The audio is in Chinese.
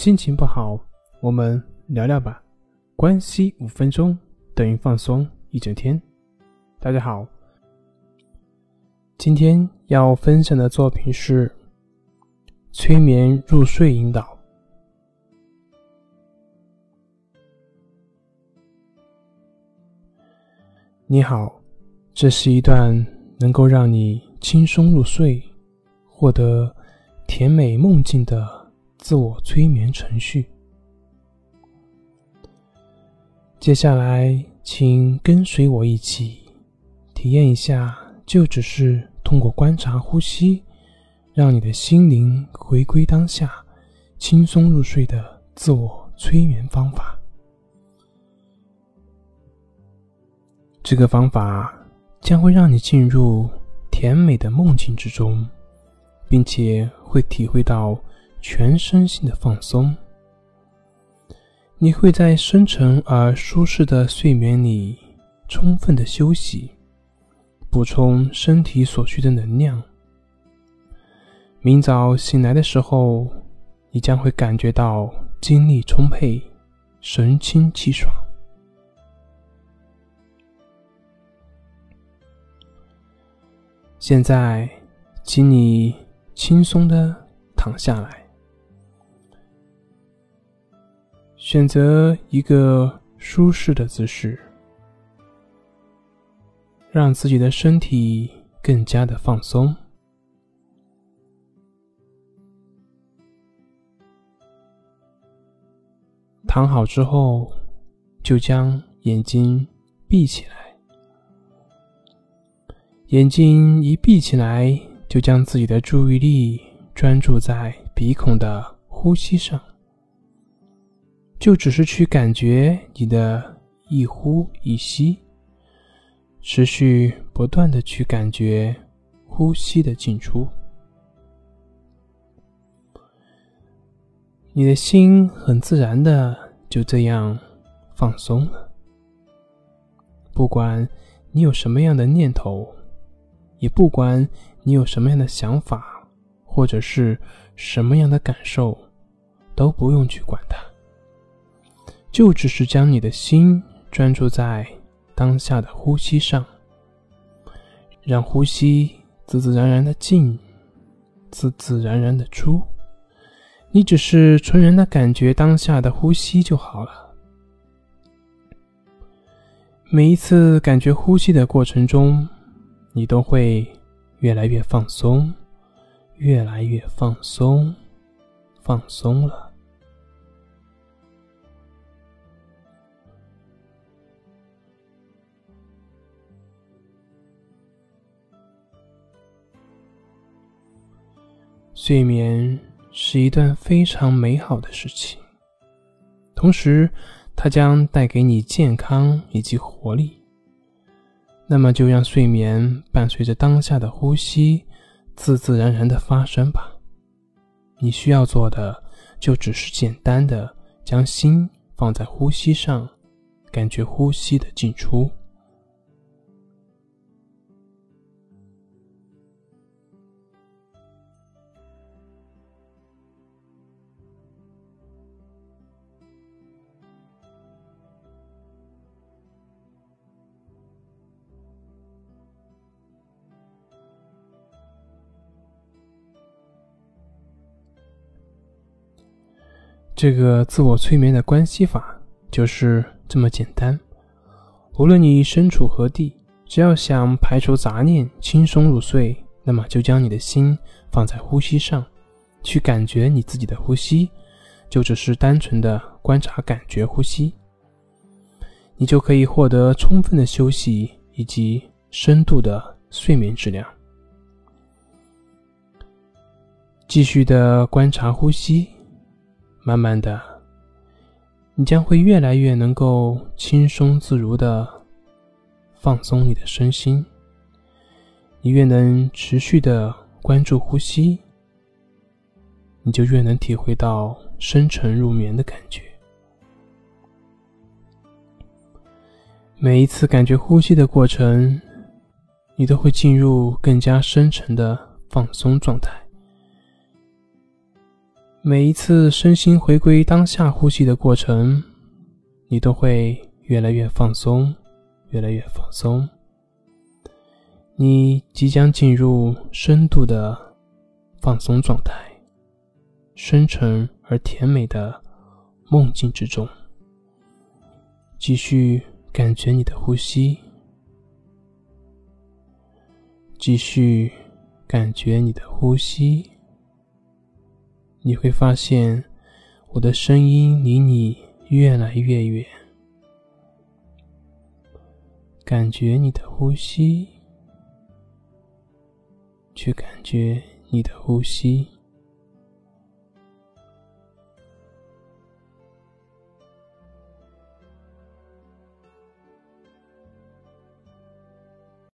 心情不好，我们聊聊吧。关系五分钟等于放松一整天。大家好，今天要分享的作品是催眠入睡引导。你好，这是一段能够让你轻松入睡、获得甜美梦境的。自我催眠程序。接下来，请跟随我一起体验一下，就只是通过观察呼吸，让你的心灵回归当下，轻松入睡的自我催眠方法。这个方法将会让你进入甜美的梦境之中，并且会体会到。全身心的放松，你会在深沉而舒适的睡眠里充分的休息，补充身体所需的能量。明早醒来的时候，你将会感觉到精力充沛，神清气爽。现在，请你轻松的躺下来。选择一个舒适的姿势，让自己的身体更加的放松。躺好之后，就将眼睛闭起来。眼睛一闭起来，就将自己的注意力专注在鼻孔的呼吸上。就只是去感觉你的一呼一吸，持续不断的去感觉呼吸的进出，你的心很自然的就这样放松了。不管你有什么样的念头，也不管你有什么样的想法，或者是什么样的感受，都不用去管它。就只是将你的心专注在当下的呼吸上，让呼吸自自然然的进，自自然然的出。你只是纯然的感觉当下的呼吸就好了。每一次感觉呼吸的过程中，你都会越来越放松，越来越放松，放松了。睡眠是一段非常美好的事情，同时，它将带给你健康以及活力。那么，就让睡眠伴随着当下的呼吸，自自然然的发生吧。你需要做的，就只是简单的将心放在呼吸上，感觉呼吸的进出。这个自我催眠的关系法就是这么简单。无论你身处何地，只要想排除杂念、轻松入睡，那么就将你的心放在呼吸上，去感觉你自己的呼吸，就只是单纯的观察、感觉呼吸，你就可以获得充分的休息以及深度的睡眠质量。继续的观察呼吸。慢慢的，你将会越来越能够轻松自如的放松你的身心。你越能持续的关注呼吸，你就越能体会到深沉入眠的感觉。每一次感觉呼吸的过程，你都会进入更加深沉的放松状态。每一次身心回归当下呼吸的过程，你都会越来越放松，越来越放松。你即将进入深度的放松状态，深沉而甜美的梦境之中。继续感觉你的呼吸，继续感觉你的呼吸。你会发现，我的声音离你越来越远。感觉你的呼吸，去感觉你的呼吸。